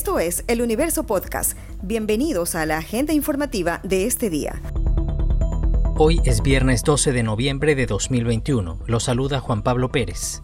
Esto es El Universo Podcast. Bienvenidos a la agenda informativa de este día. Hoy es viernes 12 de noviembre de 2021. Lo saluda Juan Pablo Pérez.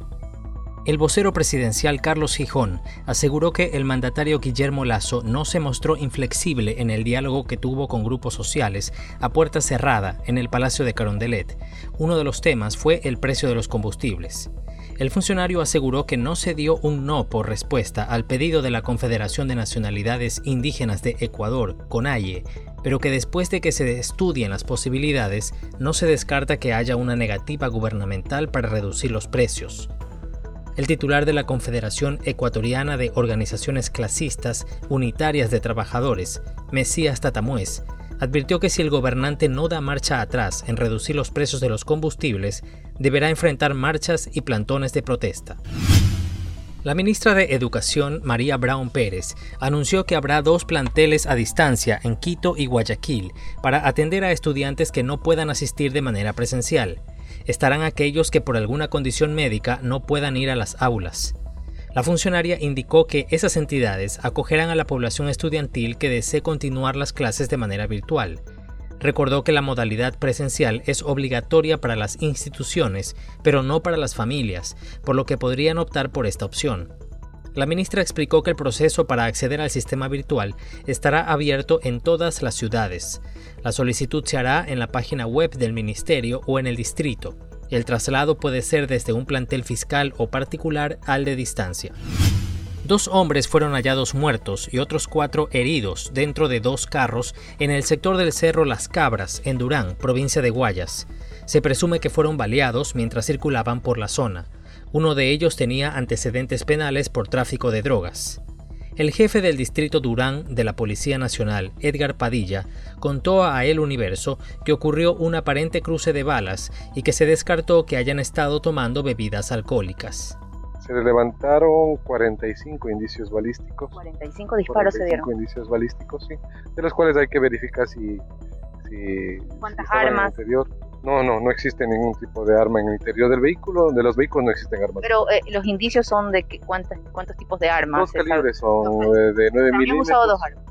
El vocero presidencial Carlos Gijón aseguró que el mandatario Guillermo Lazo no se mostró inflexible en el diálogo que tuvo con grupos sociales a puerta cerrada en el Palacio de Carondelet. Uno de los temas fue el precio de los combustibles. El funcionario aseguró que no se dio un no por respuesta al pedido de la Confederación de Nacionalidades Indígenas de Ecuador, CONAIE, pero que después de que se estudien las posibilidades, no se descarta que haya una negativa gubernamental para reducir los precios. El titular de la Confederación Ecuatoriana de Organizaciones Clasistas Unitarias de Trabajadores, Mesías Tatamuez, advirtió que si el gobernante no da marcha atrás en reducir los precios de los combustibles, deberá enfrentar marchas y plantones de protesta. La ministra de Educación, María Brown Pérez, anunció que habrá dos planteles a distancia en Quito y Guayaquil para atender a estudiantes que no puedan asistir de manera presencial estarán aquellos que por alguna condición médica no puedan ir a las aulas. La funcionaria indicó que esas entidades acogerán a la población estudiantil que desee continuar las clases de manera virtual. Recordó que la modalidad presencial es obligatoria para las instituciones, pero no para las familias, por lo que podrían optar por esta opción. La ministra explicó que el proceso para acceder al sistema virtual estará abierto en todas las ciudades. La solicitud se hará en la página web del ministerio o en el distrito. El traslado puede ser desde un plantel fiscal o particular al de distancia. Dos hombres fueron hallados muertos y otros cuatro heridos dentro de dos carros en el sector del Cerro Las Cabras, en Durán, provincia de Guayas. Se presume que fueron baleados mientras circulaban por la zona. Uno de ellos tenía antecedentes penales por tráfico de drogas. El jefe del distrito Durán de la Policía Nacional, Edgar Padilla, contó a El Universo que ocurrió un aparente cruce de balas y que se descartó que hayan estado tomando bebidas alcohólicas. Se levantaron 45 indicios balísticos. 45 disparos se dieron. 45 indicios balísticos, sí. De los cuales hay que verificar si. si ¿Cuántas armas? No, no, no existe ningún tipo de arma en el interior del vehículo. De los vehículos no existen armas. Pero eh, los indicios son de que, cuántos, cuántos tipos de armas. Dos calibres son de, de 9 milímetros. usado dos armas.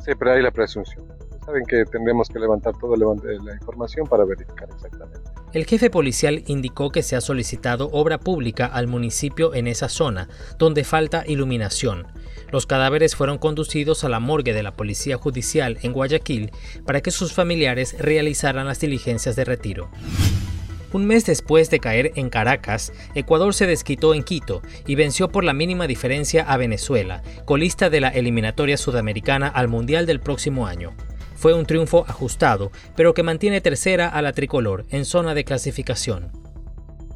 Sí, pero hay la presunción. Saben que tendremos que levantar toda la información para verificar exactamente. El jefe policial indicó que se ha solicitado obra pública al municipio en esa zona, donde falta iluminación. Los cadáveres fueron conducidos a la morgue de la Policía Judicial en Guayaquil para que sus familiares realizaran las diligencias de retiro. Un mes después de caer en Caracas, Ecuador se desquitó en Quito y venció por la mínima diferencia a Venezuela, colista de la eliminatoria sudamericana al Mundial del próximo año. Fue un triunfo ajustado, pero que mantiene tercera a la tricolor en zona de clasificación.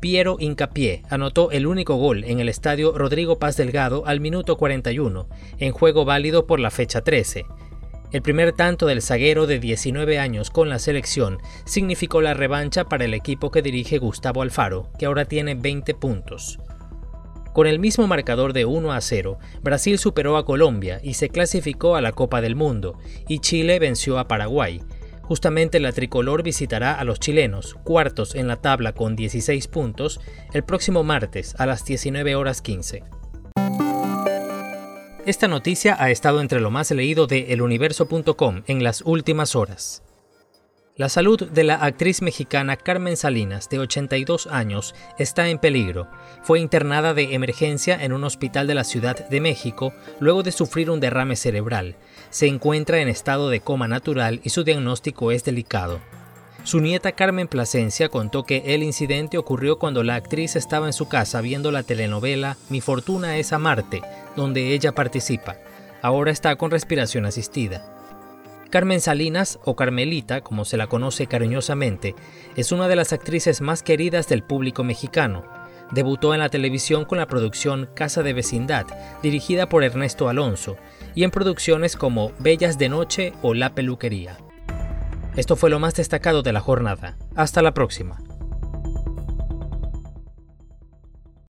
Piero Incapié anotó el único gol en el estadio Rodrigo Paz Delgado al minuto 41, en juego válido por la fecha 13. El primer tanto del zaguero de 19 años con la selección significó la revancha para el equipo que dirige Gustavo Alfaro, que ahora tiene 20 puntos. Con el mismo marcador de 1 a 0, Brasil superó a Colombia y se clasificó a la Copa del Mundo, y Chile venció a Paraguay, Justamente la tricolor visitará a los chilenos, cuartos en la tabla con 16 puntos, el próximo martes a las 19 horas 15. Esta noticia ha estado entre lo más leído de eluniverso.com en las últimas horas. La salud de la actriz mexicana Carmen Salinas, de 82 años, está en peligro. Fue internada de emergencia en un hospital de la Ciudad de México luego de sufrir un derrame cerebral. Se encuentra en estado de coma natural y su diagnóstico es delicado. Su nieta Carmen Plasencia contó que el incidente ocurrió cuando la actriz estaba en su casa viendo la telenovela Mi fortuna es amarte, donde ella participa. Ahora está con respiración asistida. Carmen Salinas, o Carmelita, como se la conoce cariñosamente, es una de las actrices más queridas del público mexicano. Debutó en la televisión con la producción Casa de Vecindad, dirigida por Ernesto Alonso, y en producciones como Bellas de Noche o La Peluquería. Esto fue lo más destacado de la jornada. Hasta la próxima.